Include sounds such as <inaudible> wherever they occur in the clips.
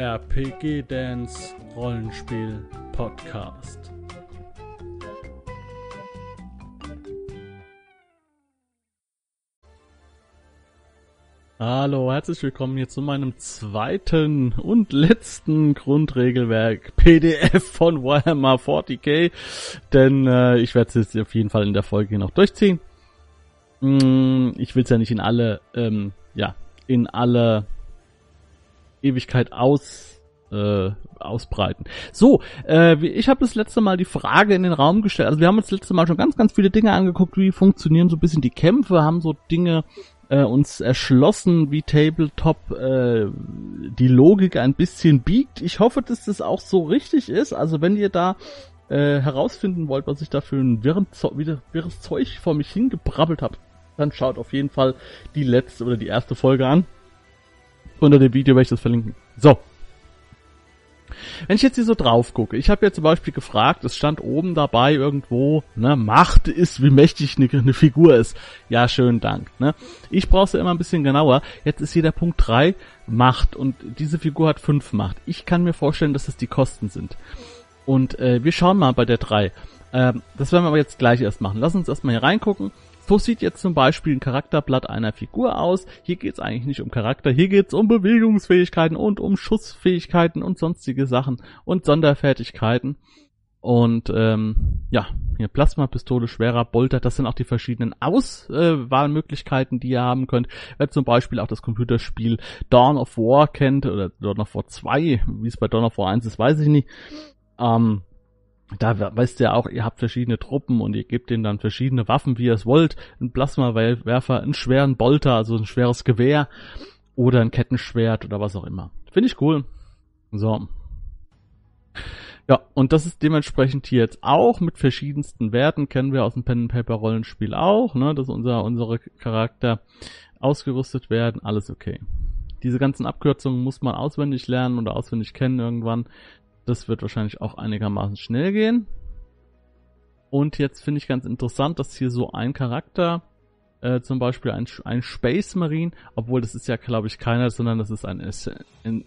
RPG Dance Rollenspiel Podcast. Hallo, herzlich willkommen hier zu meinem zweiten und letzten Grundregelwerk PDF von Warhammer 40k, denn äh, ich werde es jetzt auf jeden Fall in der Folge noch durchziehen. Mm, ich will es ja nicht in alle, ähm, ja, in alle Ewigkeit aus äh, ausbreiten. So, äh, ich habe das letzte Mal die Frage in den Raum gestellt. Also wir haben uns das letzte Mal schon ganz, ganz viele Dinge angeguckt, wie funktionieren so ein bisschen die Kämpfe, haben so Dinge äh, uns erschlossen, wie Tabletop äh, die Logik ein bisschen biegt. Ich hoffe, dass das auch so richtig ist. Also wenn ihr da äh, herausfinden wollt, was ich da für ein wirres Zeug vor mich hingebrabbelt habe, dann schaut auf jeden Fall die letzte oder die erste Folge an. Unter dem Video werde ich das verlinken. So. Wenn ich jetzt hier so drauf gucke, ich habe ja zum Beispiel gefragt, es stand oben dabei irgendwo, ne, Macht ist, wie mächtig eine, eine Figur ist. Ja, schönen Dank. Ne? Ich brauche es ja immer ein bisschen genauer. Jetzt ist hier der Punkt 3, Macht. Und diese Figur hat 5 Macht. Ich kann mir vorstellen, dass das die Kosten sind. Und äh, wir schauen mal bei der 3. Ähm, das werden wir aber jetzt gleich erst machen. Lass uns erstmal hier reingucken. So sieht jetzt zum Beispiel ein Charakterblatt einer Figur aus. Hier geht es eigentlich nicht um Charakter, hier geht es um Bewegungsfähigkeiten und um Schussfähigkeiten und sonstige Sachen und Sonderfertigkeiten. Und ähm, ja, hier Plasmapistole, schwerer Bolter, das sind auch die verschiedenen Auswahlmöglichkeiten, äh, die ihr haben könnt. Wer zum Beispiel auch das Computerspiel Dawn of War kennt, oder Dawn of War 2, wie es bei Dawn of War 1 ist, weiß ich nicht. Ähm, da weißt ihr auch, ihr habt verschiedene Truppen und ihr gebt denen dann verschiedene Waffen, wie ihr es wollt. Ein Plasmawerfer, einen schweren Bolter, also ein schweres Gewehr oder ein Kettenschwert oder was auch immer. Finde ich cool. So. Ja, und das ist dementsprechend hier jetzt auch mit verschiedensten Werten, kennen wir aus dem Pen Paper Rollenspiel auch, ne, dass unser, unsere Charakter ausgerüstet werden, alles okay. Diese ganzen Abkürzungen muss man auswendig lernen oder auswendig kennen irgendwann. Das wird wahrscheinlich auch einigermaßen schnell gehen. Und jetzt finde ich ganz interessant, dass hier so ein Charakter, äh, zum Beispiel ein, ein Space Marine, obwohl das ist ja glaube ich keiner, sondern das ist ein,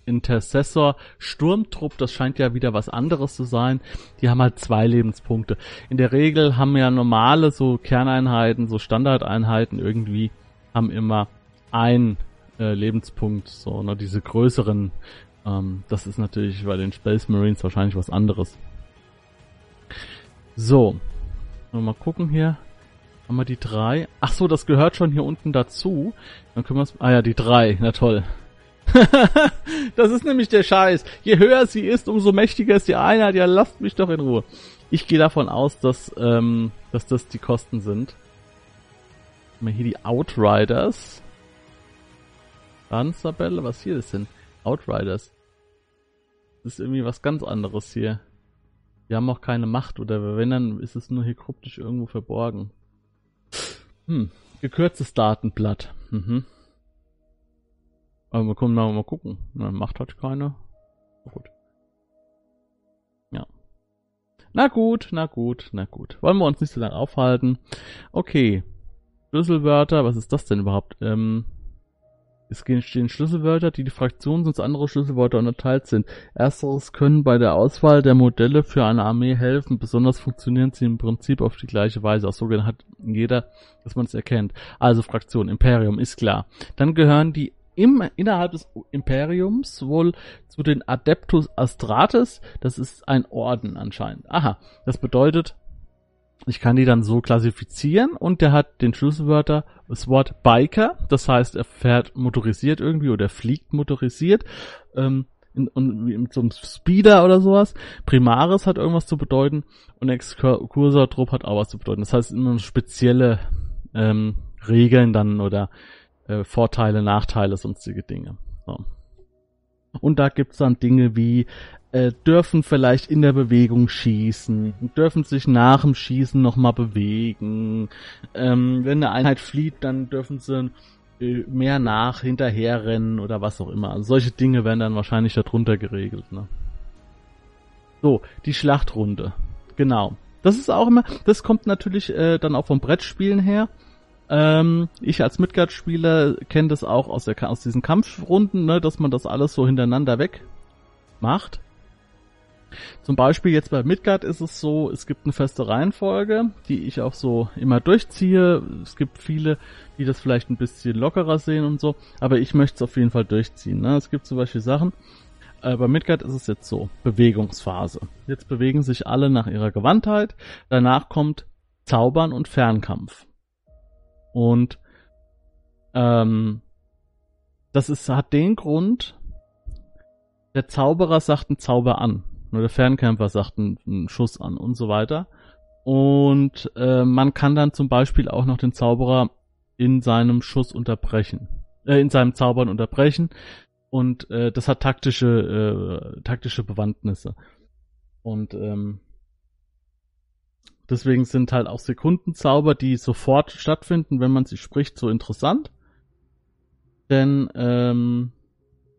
Intercessor Sturmtrupp, das scheint ja wieder was anderes zu sein. Die haben halt zwei Lebenspunkte. In der Regel haben ja normale so Kerneinheiten, so Standardeinheiten irgendwie, haben immer ein äh, Lebenspunkt, so, ne, diese größeren ähm, das ist natürlich bei den Space Marines wahrscheinlich was anderes. So. Mal gucken hier. Haben wir die drei? Ach so, das gehört schon hier unten dazu. Dann können wir es. Ah ja, die drei. Na toll. <laughs> das ist nämlich der Scheiß. Je höher sie ist, umso mächtiger ist die Einheit. Ja, lasst mich doch in Ruhe. Ich gehe davon aus, dass, ähm, dass das die Kosten sind. Haben wir hier die Outriders. Panzerbälle, was hier das sind? Outriders. Ist irgendwie was ganz anderes hier. Wir haben auch keine Macht oder wenn, dann ist es nur hier kryptisch irgendwo verborgen. Hm, gekürztes Datenblatt. Mhm. Aber wir können mal, mal gucken. Na, Macht hat keine. Gut. Ja. Na gut, na gut, na gut. Wollen wir uns nicht so lange aufhalten. Okay. Schlüsselwörter, was ist das denn überhaupt? Ähm, es stehen Schlüsselwörter, die die Fraktionen sonst andere Schlüsselwörter unterteilt sind. Ersteres können bei der Auswahl der Modelle für eine Armee helfen. Besonders funktionieren sie im Prinzip auf die gleiche Weise. Auch so hat jeder, dass man es erkennt. Also Fraktion, Imperium, ist klar. Dann gehören die im, innerhalb des Imperiums wohl zu den Adeptus Astrates. Das ist ein Orden anscheinend. Aha, das bedeutet, ich kann die dann so klassifizieren und der hat den Schlüsselwörter das Wort Biker, das heißt, er fährt motorisiert irgendwie oder fliegt motorisiert ähm, in, und mit so einem Speeder oder sowas. Primaris hat irgendwas zu bedeuten und Exkursor-Trupp hat auch was zu bedeuten. Das heißt, immer spezielle ähm, Regeln dann oder äh, Vorteile, Nachteile, sonstige Dinge. So. Und da gibt's dann Dinge wie äh, dürfen vielleicht in der Bewegung schießen, dürfen sich nach dem Schießen nochmal bewegen. Ähm, wenn eine Einheit flieht, dann dürfen sie äh, mehr nach, hinterher rennen oder was auch immer. Also solche Dinge werden dann wahrscheinlich darunter geregelt. Ne? So, die Schlachtrunde. Genau. Das ist auch immer, das kommt natürlich äh, dann auch vom Brettspielen her. Ähm, ich als Midgard-Spieler kenne das auch aus, der, aus diesen Kampfrunden, ne, dass man das alles so hintereinander weg macht. Zum Beispiel jetzt bei Midgard ist es so, es gibt eine feste Reihenfolge, die ich auch so immer durchziehe. Es gibt viele, die das vielleicht ein bisschen lockerer sehen und so, aber ich möchte es auf jeden Fall durchziehen. Ne? Es gibt zum Beispiel Sachen, äh, bei Midgard ist es jetzt so, Bewegungsphase. Jetzt bewegen sich alle nach ihrer Gewandtheit, danach kommt Zaubern und Fernkampf. Und ähm, das ist, hat den Grund, der Zauberer sagt einen Zauber an. Nur der Fernkämpfer sagt einen, einen Schuss an und so weiter. Und äh, man kann dann zum Beispiel auch noch den Zauberer in seinem Schuss unterbrechen, äh, in seinem Zaubern unterbrechen. Und äh, das hat taktische, äh, taktische Bewandtnisse. Und ähm, deswegen sind halt auch Sekundenzauber, die sofort stattfinden, wenn man sie spricht, so interessant. Denn ähm,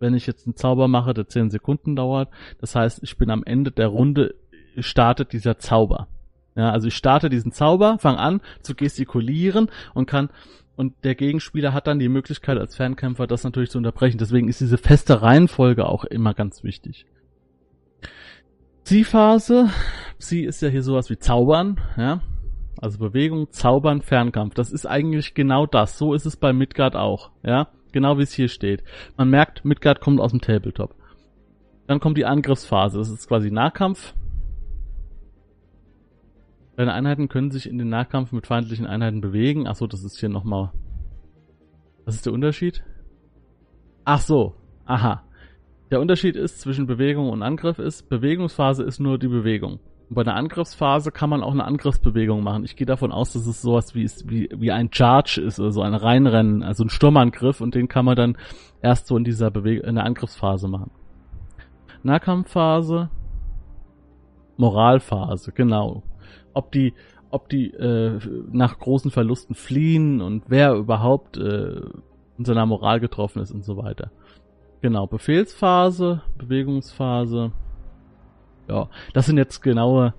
wenn ich jetzt einen Zauber mache, der 10 Sekunden dauert, das heißt, ich bin am Ende der Runde, startet dieser Zauber. Ja, also ich starte diesen Zauber, fange an zu gestikulieren und kann und der Gegenspieler hat dann die Möglichkeit als Fernkämpfer das natürlich zu unterbrechen. Deswegen ist diese feste Reihenfolge auch immer ganz wichtig. Ziehphase, sie ist ja hier sowas wie Zaubern, ja. Also Bewegung, Zaubern, Fernkampf. Das ist eigentlich genau das. So ist es bei Midgard auch, ja. Genau wie es hier steht. Man merkt, Midgard kommt aus dem Tabletop. Dann kommt die Angriffsphase. Das ist quasi Nahkampf. Deine Einheiten können sich in den Nahkampf mit feindlichen Einheiten bewegen. Achso, das ist hier nochmal. Was ist der Unterschied? Ach so. Aha. Der Unterschied ist zwischen Bewegung und Angriff ist, Bewegungsphase ist nur die Bewegung. Und bei einer Angriffsphase kann man auch eine Angriffsbewegung machen. Ich gehe davon aus, dass es sowas wie, wie, wie ein Charge ist oder so ein Reinrennen, also ein Sturmangriff und den kann man dann erst so in dieser Bewegung, in der Angriffsphase machen. Nahkampfphase, Moralphase, genau. Ob die, ob die äh, nach großen Verlusten fliehen und wer überhaupt äh, in seiner Moral getroffen ist und so weiter. Genau, Befehlsphase, Bewegungsphase, ja, das sind jetzt genaue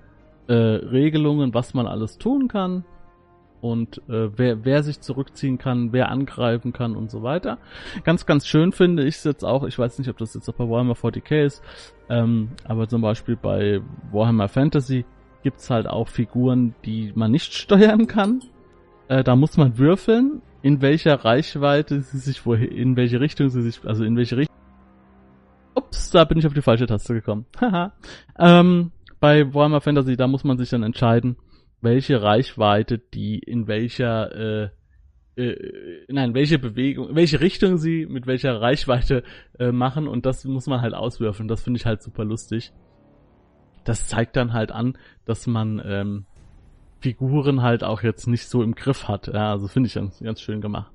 äh, Regelungen, was man alles tun kann und äh, wer, wer sich zurückziehen kann, wer angreifen kann und so weiter. Ganz, ganz schön finde ich es jetzt auch, ich weiß nicht, ob das jetzt auch bei Warhammer 40k ist, ähm, aber zum Beispiel bei Warhammer Fantasy gibt's halt auch Figuren, die man nicht steuern kann. Äh, da muss man würfeln, in welcher Reichweite sie sich, wohin, in welche Richtung sie sich, also in welche Richtung da bin ich auf die falsche Taste gekommen. <laughs> Haha. ähm, bei Warhammer Fantasy, da muss man sich dann entscheiden, welche Reichweite die in welcher äh, äh, nein, welche Bewegung, welche Richtung sie mit welcher Reichweite äh, machen und das muss man halt auswürfeln. Das finde ich halt super lustig. Das zeigt dann halt an, dass man ähm, Figuren halt auch jetzt nicht so im Griff hat. Ja, also finde ich ganz, ganz schön gemacht.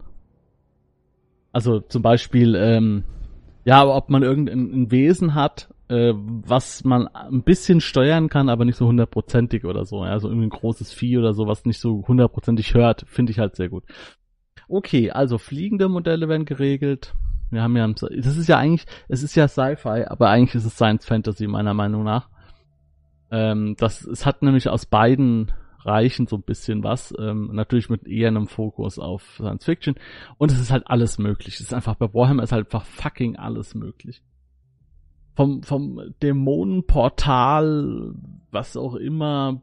Also zum Beispiel ähm, ja, aber ob man irgendein Wesen hat, äh, was man ein bisschen steuern kann, aber nicht so hundertprozentig oder so. Ja, so irgendwie ein großes Vieh oder so, was nicht so hundertprozentig hört, finde ich halt sehr gut. Okay, also fliegende Modelle werden geregelt. Wir haben ja, das ist ja eigentlich, es ist ja Sci-Fi, aber eigentlich ist es Science Fantasy meiner Meinung nach. Ähm, das, es hat nämlich aus beiden reichen so ein bisschen was. Ähm, natürlich mit eher einem Fokus auf Science Fiction. Und es ist halt alles möglich. Es ist einfach, bei Warhammer ist halt einfach fucking alles möglich. Vom, vom Dämonenportal, was auch immer,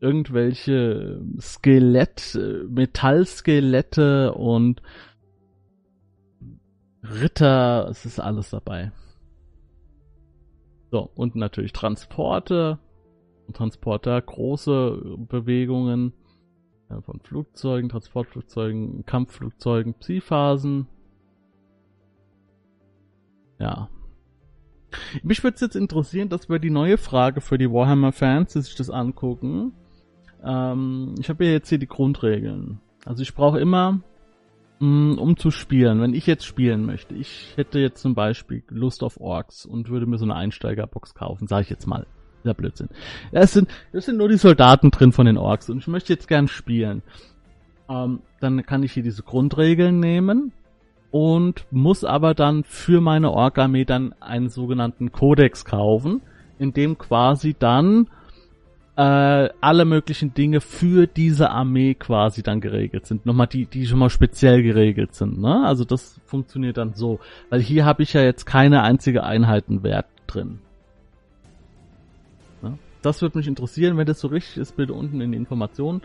irgendwelche Skelett, Metallskelette und Ritter, es ist alles dabei. So, und natürlich Transporte, Transporter, große Bewegungen äh, von Flugzeugen, Transportflugzeugen, Kampfflugzeugen, Psi-Phasen. Ja. Mich würde es jetzt interessieren, dass wir die neue Frage für die Warhammer-Fans, die sich das angucken. Ähm, ich habe ja jetzt hier die Grundregeln. Also ich brauche immer, mm, um zu spielen, wenn ich jetzt spielen möchte, ich hätte jetzt zum Beispiel Lust auf Orks und würde mir so eine Einsteigerbox kaufen, sage ich jetzt mal. Dieser Blödsinn. Es sind, es sind nur die Soldaten drin von den Orks und ich möchte jetzt gern spielen. Ähm, dann kann ich hier diese Grundregeln nehmen und muss aber dann für meine Ork-Armee dann einen sogenannten Kodex kaufen, in dem quasi dann äh, alle möglichen Dinge für diese Armee quasi dann geregelt sind. Nochmal die, die schon mal speziell geregelt sind. Ne? Also das funktioniert dann so. Weil hier habe ich ja jetzt keine einzige Einheitenwert drin. Das würde mich interessieren, wenn das so richtig ist, bitte unten in die Informationen,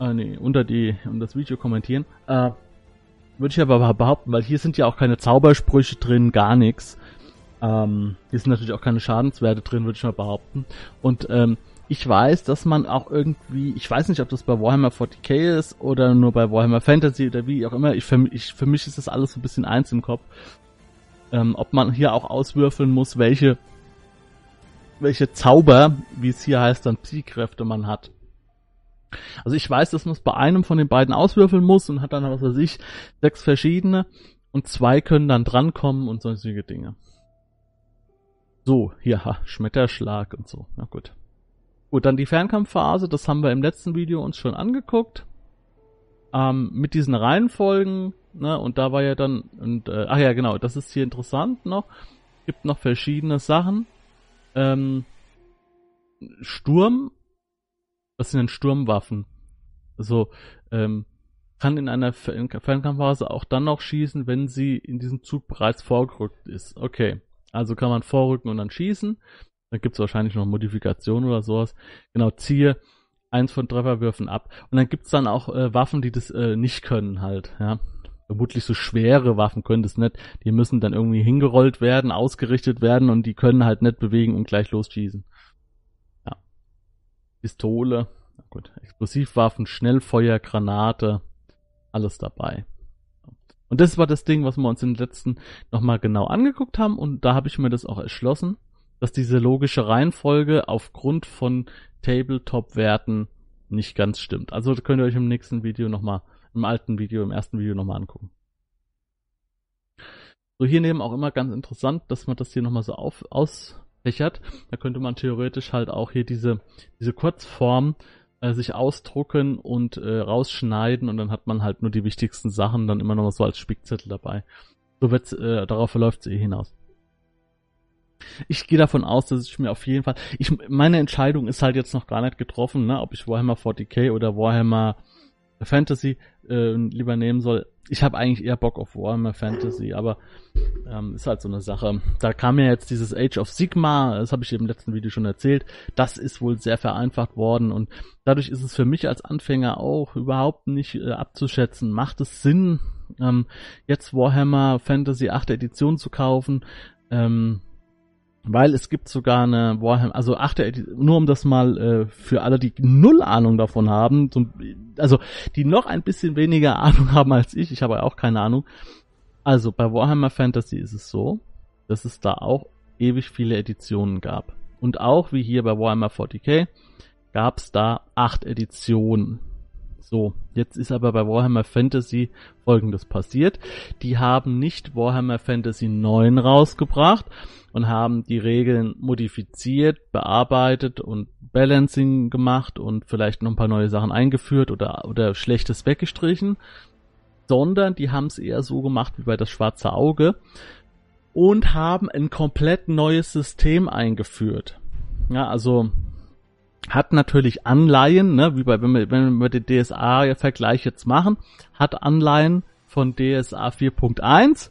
äh, nee, unter die, um das Video kommentieren. Äh, würde ich aber behaupten, weil hier sind ja auch keine Zaubersprüche drin, gar nichts. Ähm, hier sind natürlich auch keine Schadenswerte drin, würde ich mal behaupten. Und ähm, ich weiß, dass man auch irgendwie, ich weiß nicht, ob das bei Warhammer 40k ist oder nur bei Warhammer Fantasy oder wie auch immer. Ich, für, ich, für mich ist das alles so ein bisschen eins im Kopf. Ähm, ob man hier auch auswürfeln muss, welche, welche Zauber, wie es hier heißt, dann Psykräfte man hat. Also ich weiß, dass man es bei einem von den beiden auswürfeln muss und hat dann, was weiß ich, sechs verschiedene und zwei können dann drankommen und solche Dinge. So, hier, ha, Schmetterschlag und so. Na gut. Gut, dann die Fernkampfphase, das haben wir im letzten Video uns schon angeguckt. Ähm, mit diesen Reihenfolgen, ne, und da war ja dann, und, äh, ach ja, genau, das ist hier interessant noch. Gibt noch verschiedene Sachen. Ähm, Sturm, was sind denn Sturmwaffen? Also, ähm, kann in einer Fernkampfphase auch dann noch schießen, wenn sie in diesem Zug bereits vorgerückt ist. Okay, also kann man vorrücken und dann schießen. Da gibt's wahrscheinlich noch Modifikationen oder sowas. Genau, ziehe eins von Trefferwürfen ab. Und dann gibt's dann auch äh, Waffen, die das äh, nicht können halt, ja. Vermutlich so schwere Waffen können das nicht. Die müssen dann irgendwie hingerollt werden, ausgerichtet werden und die können halt nicht bewegen und gleich losschießen. Ja. Pistole, gut, Explosivwaffen, Schnellfeuer, Granate, alles dabei. Und das war das Ding, was wir uns den letzten nochmal genau angeguckt haben und da habe ich mir das auch erschlossen dass diese logische Reihenfolge aufgrund von Tabletop-Werten nicht ganz stimmt. Also könnt ihr euch im nächsten Video nochmal, im alten Video, im ersten Video nochmal angucken. So, hier neben auch immer ganz interessant, dass man das hier nochmal so auf, ausfächert. Da könnte man theoretisch halt auch hier diese, diese Kurzform äh, sich ausdrucken und äh, rausschneiden und dann hat man halt nur die wichtigsten Sachen dann immer nochmal so als Spickzettel dabei. So wird's, äh, darauf verläuft es eh hinaus. Ich gehe davon aus, dass ich mir auf jeden Fall, ich, meine Entscheidung ist halt jetzt noch gar nicht getroffen, ne, ob ich Warhammer 40k oder Warhammer Fantasy äh, lieber nehmen soll. Ich habe eigentlich eher Bock auf Warhammer Fantasy, aber ähm, ist halt so eine Sache. Da kam ja jetzt dieses Age of Sigma, das habe ich im letzten Video schon erzählt. Das ist wohl sehr vereinfacht worden und dadurch ist es für mich als Anfänger auch überhaupt nicht äh, abzuschätzen. Macht es Sinn, ähm, jetzt Warhammer Fantasy 8 Edition zu kaufen? Ähm, weil es gibt sogar eine Warhammer, also achte, nur um das mal äh, für alle, die null Ahnung davon haben, zum, also die noch ein bisschen weniger <laughs> Ahnung haben als ich, ich habe auch keine Ahnung. Also bei Warhammer Fantasy ist es so, dass es da auch ewig viele Editionen gab. Und auch wie hier bei Warhammer 40k gab es da acht Editionen. So, jetzt ist aber bei Warhammer Fantasy folgendes passiert. Die haben nicht Warhammer Fantasy 9 rausgebracht und haben die Regeln modifiziert, bearbeitet und Balancing gemacht und vielleicht noch ein paar neue Sachen eingeführt oder, oder Schlechtes weggestrichen, sondern die haben es eher so gemacht wie bei das schwarze Auge und haben ein komplett neues System eingeführt. Ja, also hat natürlich Anleihen, ne, wie bei, wenn wir, wenn wir den DSA-Vergleich jetzt machen, hat Anleihen von DSA 4.1,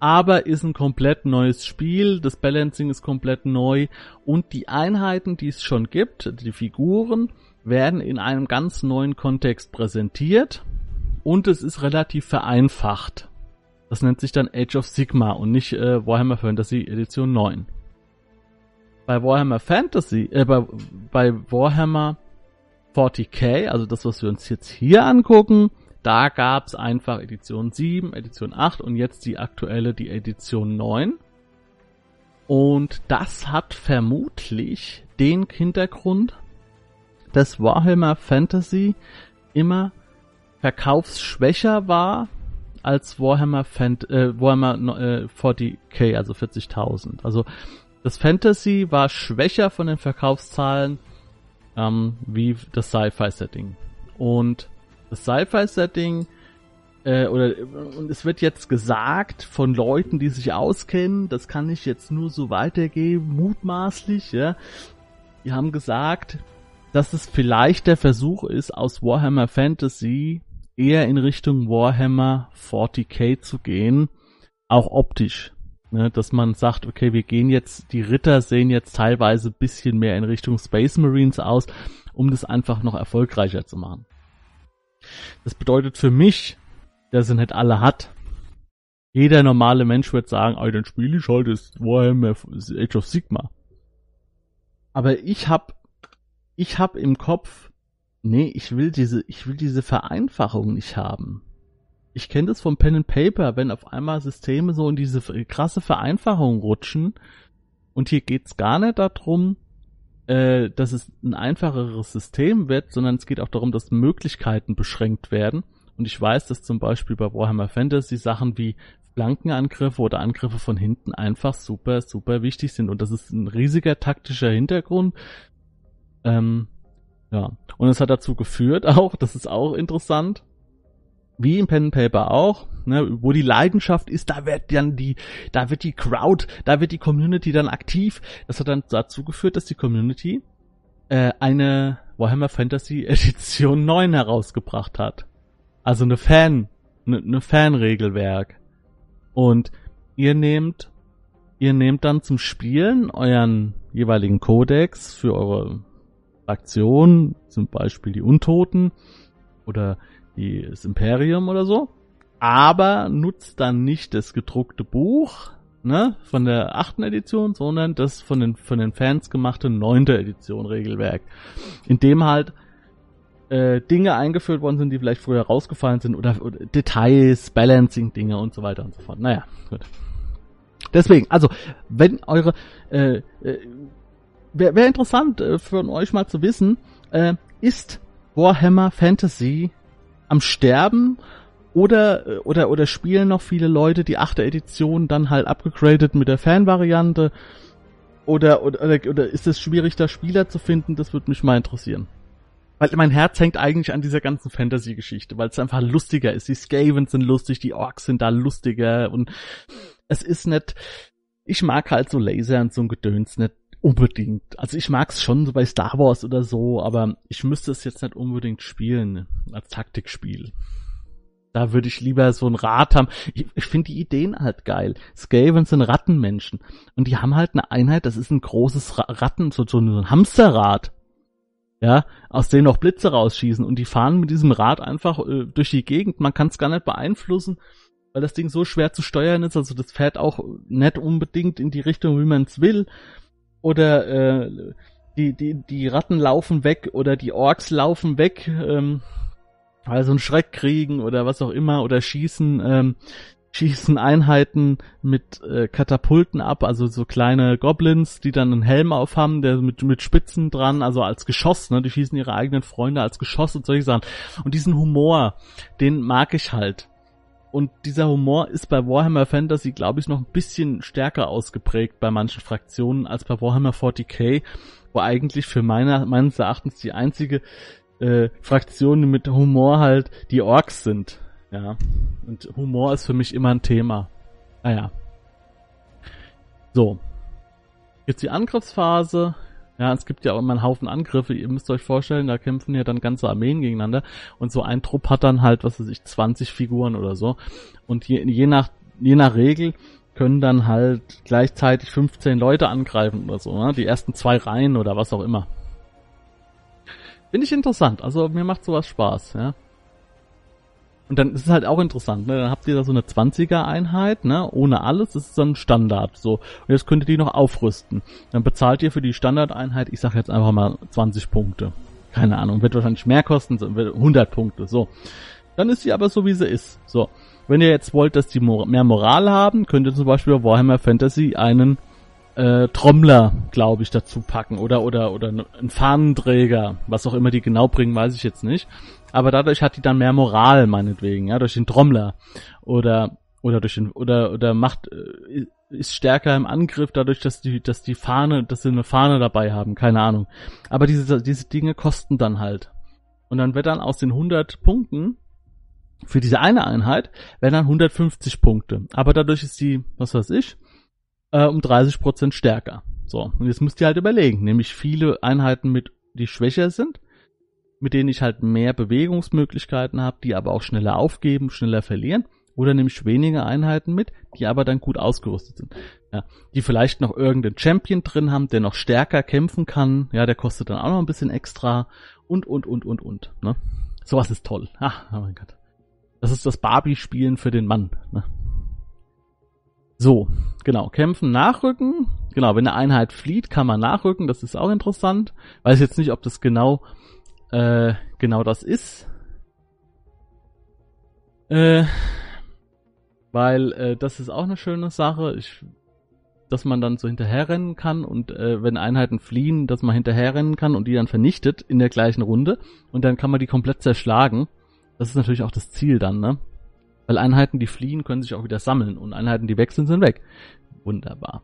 aber ist ein komplett neues Spiel, das Balancing ist komplett neu und die Einheiten, die es schon gibt, die Figuren, werden in einem ganz neuen Kontext präsentiert und es ist relativ vereinfacht. Das nennt sich dann Age of Sigma und nicht äh, Warhammer Fantasy Edition 9 bei Warhammer Fantasy, äh, bei, bei Warhammer 40k, also das, was wir uns jetzt hier angucken, da gab's einfach Edition 7, Edition 8 und jetzt die aktuelle, die Edition 9. Und das hat vermutlich den Hintergrund, dass Warhammer Fantasy immer verkaufsschwächer war als Warhammer, Fant äh, Warhammer äh, 40k, also 40.000. Also das Fantasy war schwächer von den Verkaufszahlen ähm, wie das Sci-Fi-Setting. Und das Sci-Fi-Setting äh, oder und es wird jetzt gesagt von Leuten, die sich auskennen, das kann ich jetzt nur so weitergeben, mutmaßlich, ja. Die haben gesagt, dass es vielleicht der Versuch ist, aus Warhammer Fantasy eher in Richtung Warhammer 40k zu gehen, auch optisch. Ne, dass man sagt, okay, wir gehen jetzt, die Ritter sehen jetzt teilweise bisschen mehr in Richtung Space Marines aus, um das einfach noch erfolgreicher zu machen. Das bedeutet für mich, dass er nicht alle hat. Jeder normale Mensch wird sagen, oh, dann spiele ich halt das Warhammer Age of Sigma. Aber ich hab, ich hab im Kopf, nee, ich will diese, ich will diese Vereinfachung nicht haben. Ich kenne das vom Pen and Paper, wenn auf einmal Systeme so in diese krasse Vereinfachung rutschen. Und hier geht's gar nicht darum, äh, dass es ein einfacheres System wird, sondern es geht auch darum, dass Möglichkeiten beschränkt werden. Und ich weiß, dass zum Beispiel bei Warhammer Fantasy Sachen wie Flankenangriffe oder Angriffe von hinten einfach super, super wichtig sind. Und das ist ein riesiger taktischer Hintergrund. Ähm, ja. Und es hat dazu geführt <laughs> auch, das ist auch interessant, wie im Pen and Paper auch, ne, wo die Leidenschaft ist, da wird dann die, da wird die Crowd, da wird die Community dann aktiv. Das hat dann dazu geführt, dass die Community äh, eine Warhammer Fantasy <laughs> Edition 9 herausgebracht hat. Also eine Fan, eine, eine Fanregelwerk. Und ihr nehmt, ihr nehmt dann zum Spielen euren jeweiligen Codex für eure Fraktion, zum Beispiel die Untoten oder die, das Imperium oder so, aber nutzt dann nicht das gedruckte Buch, ne, von der achten Edition, sondern das von den, von den Fans gemachte neunte Edition Regelwerk, in dem halt äh, Dinge eingeführt worden sind, die vielleicht früher rausgefallen sind oder, oder Details, Balancing-Dinge und so weiter und so fort. Naja, gut. Deswegen, also, wenn eure, äh, äh, wäre wär interessant äh, für euch mal zu wissen, äh, ist Warhammer Fantasy am Sterben oder oder oder spielen noch viele Leute die achte Edition dann halt abgegradet mit der Fan-Variante oder, oder oder ist es schwierig da Spieler zu finden? Das würde mich mal interessieren. Weil mein Herz hängt eigentlich an dieser ganzen Fantasy-Geschichte, weil es einfach lustiger ist. Die Skavens sind lustig, die Orks sind da lustiger und es ist nicht. Ich mag halt so Laser und so ein Gedöns nicht unbedingt. Also ich mag's schon so bei Star Wars oder so, aber ich müsste es jetzt nicht unbedingt spielen als Taktikspiel. Da würde ich lieber so ein Rad haben. Ich, ich finde die Ideen halt geil. Skaven sind Rattenmenschen. Und die haben halt eine Einheit, das ist ein großes Ratten, so, so ein Hamsterrad. Ja, aus denen noch Blitze rausschießen. Und die fahren mit diesem Rad einfach äh, durch die Gegend. Man kann es gar nicht beeinflussen, weil das Ding so schwer zu steuern ist. Also das fährt auch nicht unbedingt in die Richtung, wie man es will oder äh, die, die, die Ratten laufen weg oder die Orks laufen weg, ähm, weil sie einen Schreck kriegen oder was auch immer oder schießen, ähm, schießen Einheiten mit äh, Katapulten ab, also so kleine Goblins, die dann einen Helm aufhaben, der mit, mit Spitzen dran, also als Geschoss, ne, die schießen ihre eigenen Freunde als Geschoss und solche Sachen. Und diesen Humor, den mag ich halt. Und dieser Humor ist bei Warhammer Fantasy, glaube ich, noch ein bisschen stärker ausgeprägt bei manchen Fraktionen als bei Warhammer 40k, wo eigentlich für meiner, meines Erachtens die einzige äh, Fraktion mit Humor halt die Orks sind. Ja. Und Humor ist für mich immer ein Thema. Naja. So. Jetzt die Angriffsphase. Ja, es gibt ja auch immer einen Haufen Angriffe. Ihr müsst euch vorstellen, da kämpfen ja dann ganze Armeen gegeneinander. Und so ein Trupp hat dann halt, was weiß ich, 20 Figuren oder so. Und je, je nach, je nach Regel können dann halt gleichzeitig 15 Leute angreifen oder so, ne? Die ersten zwei Reihen oder was auch immer. Finde ich interessant. Also mir macht sowas Spaß, ja. Und dann ist es halt auch interessant, ne? Dann habt ihr da so eine 20er Einheit, ne? Ohne alles, das ist ein Standard, so. Und jetzt könnt ihr die noch aufrüsten. Dann bezahlt ihr für die Standardeinheit, ich sag jetzt einfach mal 20 Punkte. Keine Ahnung, wird wahrscheinlich mehr kosten, 100 Punkte, so. Dann ist sie aber so, wie sie ist, so. Wenn ihr jetzt wollt, dass die mehr Moral haben, könnt ihr zum Beispiel bei Warhammer Fantasy einen äh, Trommler, glaube ich, dazu packen oder oder oder einen Fahnenträger, was auch immer die genau bringen, weiß ich jetzt nicht aber dadurch hat die dann mehr Moral, meinetwegen, ja, durch den Trommler. Oder, oder durch den, oder, oder macht, äh, ist stärker im Angriff dadurch, dass die, dass die Fahne, dass sie eine Fahne dabei haben, keine Ahnung. Aber diese, diese Dinge kosten dann halt. Und dann wird dann aus den 100 Punkten für diese eine Einheit werden dann 150 Punkte. Aber dadurch ist die, was weiß ich, äh, um 30 Prozent stärker. So. Und jetzt müsst ihr halt überlegen, nämlich viele Einheiten mit die schwächer sind, mit denen ich halt mehr Bewegungsmöglichkeiten habe, die aber auch schneller aufgeben, schneller verlieren. Oder nehme ich weniger Einheiten mit, die aber dann gut ausgerüstet sind. Ja, die vielleicht noch irgendeinen Champion drin haben, der noch stärker kämpfen kann. Ja, der kostet dann auch noch ein bisschen extra. Und, und, und, und, und. Ne? Sowas ist toll. Ach, oh mein Gott. Das ist das Barbie-Spielen für den Mann. Ne? So, genau. Kämpfen, nachrücken. Genau, wenn eine Einheit flieht, kann man nachrücken. Das ist auch interessant. Weiß jetzt nicht, ob das genau, äh, genau das ist. Äh, weil äh, das ist auch eine schöne Sache. Ich, dass man dann so hinterherrennen kann und äh, wenn Einheiten fliehen, dass man hinterherrennen kann und die dann vernichtet in der gleichen Runde und dann kann man die komplett zerschlagen. Das ist natürlich auch das Ziel dann, ne? Weil Einheiten, die fliehen, können sich auch wieder sammeln und Einheiten, die wechseln, sind weg. Wunderbar.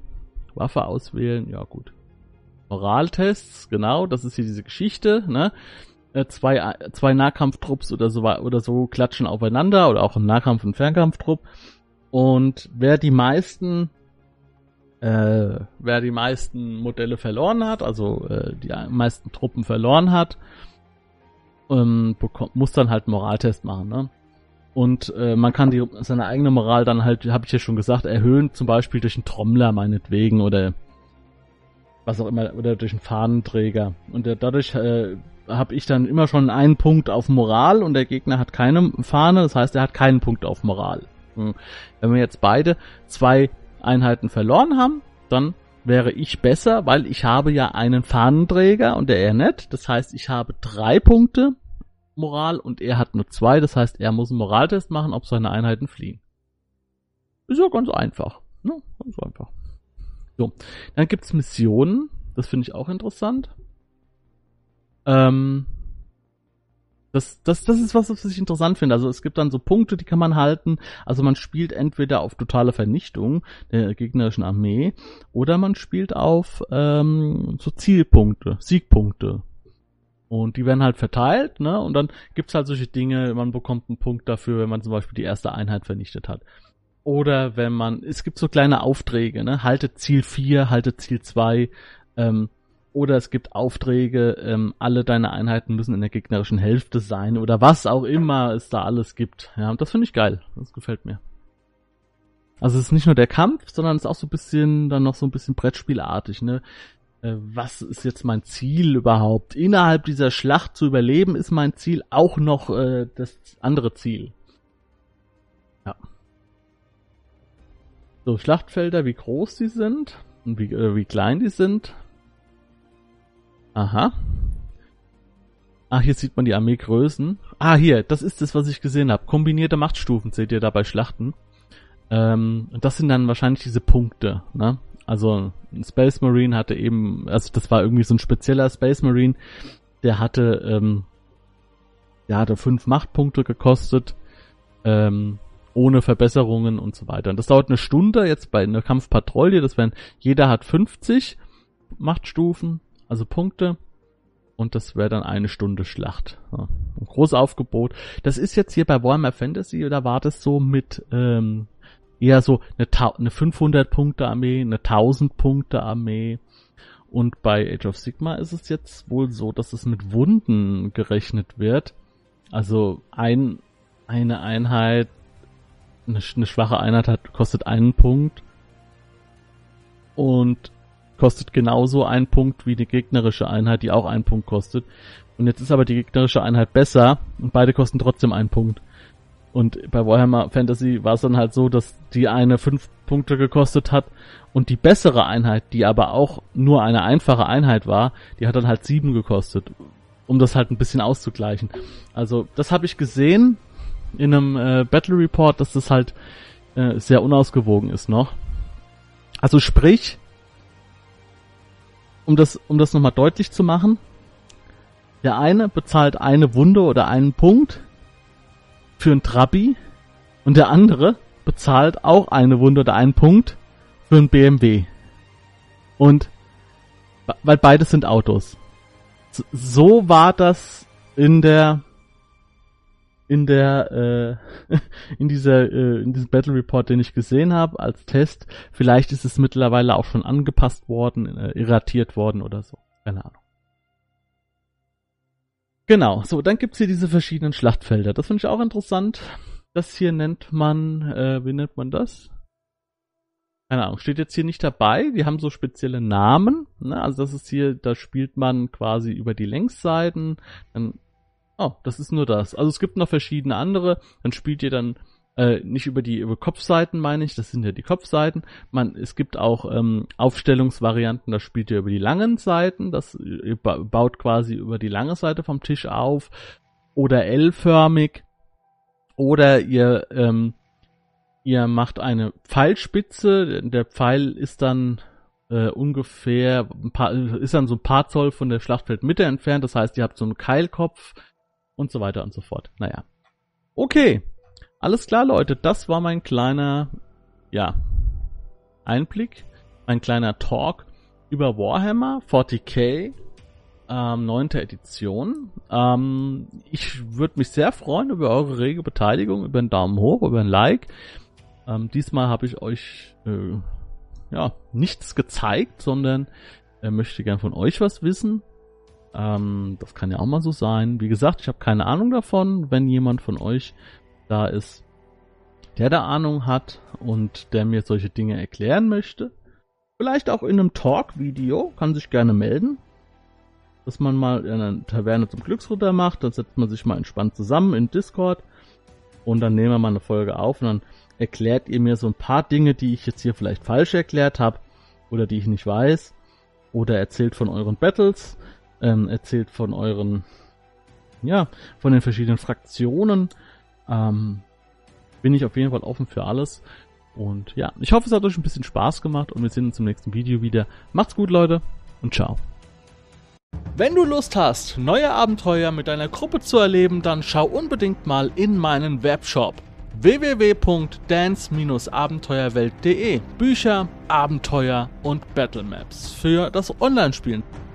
Waffe auswählen, ja gut. Moraltests, genau, das ist hier diese Geschichte, ne? Äh, zwei, zwei Nahkampftrupps oder so, oder so klatschen aufeinander oder auch ein Nahkampf- und Fernkampftrupp. Und wer die meisten, äh, wer die meisten Modelle verloren hat, also äh, die meisten Truppen verloren hat, ähm, bekommt, muss dann halt einen Moraltest machen, ne? Und äh, man kann die, seine eigene Moral dann halt, habe ich ja schon gesagt, erhöhen, zum Beispiel durch einen Trommler meinetwegen oder was auch immer, oder durch einen Fahnenträger. Und dadurch äh, habe ich dann immer schon einen Punkt auf Moral und der Gegner hat keine Fahne, das heißt, er hat keinen Punkt auf Moral. Hm. Wenn wir jetzt beide zwei Einheiten verloren haben, dann wäre ich besser, weil ich habe ja einen Fahnenträger und der er nicht. Das heißt, ich habe drei Punkte Moral und er hat nur zwei. Das heißt, er muss einen Moraltest machen, ob seine Einheiten fliehen. Ist ja ganz einfach. Ne? Ganz einfach. So, dann gibt's Missionen. Das finde ich auch interessant. Ähm, das, das, das ist was, was ich interessant finde. Also es gibt dann so Punkte, die kann man halten. Also man spielt entweder auf totale Vernichtung der gegnerischen Armee oder man spielt auf ähm, so Zielpunkte, Siegpunkte. Und die werden halt verteilt, ne? Und dann gibt's halt solche Dinge, man bekommt einen Punkt dafür, wenn man zum Beispiel die erste Einheit vernichtet hat. Oder wenn man, es gibt so kleine Aufträge, ne? Haltet Ziel 4, haltet Ziel 2, ähm, oder es gibt Aufträge, ähm, alle deine Einheiten müssen in der gegnerischen Hälfte sein oder was auch immer es da alles gibt. Ja, und das finde ich geil. Das gefällt mir. Also es ist nicht nur der Kampf, sondern es ist auch so ein bisschen, dann noch so ein bisschen Brettspielartig, ne? Äh, was ist jetzt mein Ziel überhaupt? Innerhalb dieser Schlacht zu überleben ist mein Ziel auch noch äh, das andere Ziel. Ja. So, Schlachtfelder, wie groß die sind und wie, äh, wie klein die sind. Aha. Ah, hier sieht man die Armeegrößen. Ah, hier, das ist das, was ich gesehen habe. Kombinierte Machtstufen seht ihr da bei Schlachten. Ähm, das sind dann wahrscheinlich diese Punkte, ne? Also ein Space Marine hatte eben, also das war irgendwie so ein spezieller Space Marine, der hatte, ähm, der hatte fünf Machtpunkte gekostet, ähm, ohne Verbesserungen und so weiter. Und das dauert eine Stunde jetzt bei einer Kampfpatrouille, das wären, jeder hat 50 Machtstufen, also Punkte. Und das wäre dann eine Stunde Schlacht. Ja, ein großes Aufgebot. Das ist jetzt hier bei Warhammer Fantasy, da war das so mit ähm, eher so eine, eine 500-Punkte-Armee, eine 1000-Punkte-Armee. Und bei Age of Sigma ist es jetzt wohl so, dass es mit Wunden gerechnet wird. Also ein, eine Einheit, eine, eine schwache Einheit hat, kostet einen Punkt. Und kostet genauso einen Punkt wie die gegnerische Einheit, die auch einen Punkt kostet. Und jetzt ist aber die gegnerische Einheit besser und beide kosten trotzdem einen Punkt. Und bei Warhammer Fantasy war es dann halt so, dass die eine fünf Punkte gekostet hat und die bessere Einheit, die aber auch nur eine einfache Einheit war, die hat dann halt sieben gekostet, um das halt ein bisschen auszugleichen. Also das habe ich gesehen in einem äh, Battle Report, dass das halt äh, sehr unausgewogen ist noch. Also sprich, um das, um das nochmal deutlich zu machen, der eine bezahlt eine Wunde oder einen Punkt für ein Trabi und der andere bezahlt auch eine Wunde oder einen Punkt für ein BMW. Und weil beides sind Autos. So war das in der in der äh, <laughs> in dieser äh, in diesem Battle Report, den ich gesehen habe als Test. Vielleicht ist es mittlerweile auch schon angepasst worden, äh, irratiert worden oder so. Keine Ahnung. Genau, so, dann gibt's hier diese verschiedenen Schlachtfelder. Das finde ich auch interessant. Das hier nennt man, äh, wie nennt man das? Keine Ahnung, steht jetzt hier nicht dabei. Die haben so spezielle Namen. Ne? Also das ist hier, da spielt man quasi über die Längsseiten. Dann, oh, das ist nur das. Also es gibt noch verschiedene andere. Dann spielt ihr dann äh, nicht über die über Kopfseiten meine ich, das sind ja die Kopfseiten. Man, es gibt auch ähm, Aufstellungsvarianten, da spielt ihr über die langen Seiten, das baut quasi über die lange Seite vom Tisch auf. Oder L-förmig. Oder ihr ähm, ihr macht eine Pfeilspitze, der Pfeil ist dann äh, ungefähr ein paar, ist dann so ein paar Zoll von der Schlachtfeldmitte entfernt, das heißt, ihr habt so einen Keilkopf und so weiter und so fort. Naja. Okay, alles klar, Leute, das war mein kleiner, ja, Einblick, mein kleiner Talk über Warhammer 40k, ähm, 9. Edition. Ähm, ich würde mich sehr freuen über eure rege Beteiligung, über einen Daumen hoch, über ein Like. Ähm, diesmal habe ich euch äh, ja nichts gezeigt, sondern äh, möchte gern von euch was wissen. Ähm, das kann ja auch mal so sein. Wie gesagt, ich habe keine Ahnung davon. Wenn jemand von euch da ist, der da Ahnung hat und der mir solche Dinge erklären möchte. Vielleicht auch in einem Talk-Video, kann sich gerne melden. Dass man mal in einer Taverne zum Glücksritter macht, dann setzt man sich mal entspannt zusammen in Discord und dann nehmen wir mal eine Folge auf und dann erklärt ihr mir so ein paar Dinge, die ich jetzt hier vielleicht falsch erklärt habe oder die ich nicht weiß. Oder erzählt von euren Battles, ähm, erzählt von euren, ja, von den verschiedenen Fraktionen. Ähm, bin ich auf jeden Fall offen für alles. Und ja, ich hoffe, es hat euch ein bisschen Spaß gemacht und wir sehen uns im nächsten Video wieder. Macht's gut, Leute, und ciao. Wenn du Lust hast, neue Abenteuer mit deiner Gruppe zu erleben, dann schau unbedingt mal in meinen Webshop www.dance-abenteuerwelt.de Bücher, Abenteuer und Battlemaps für das Online-Spielen.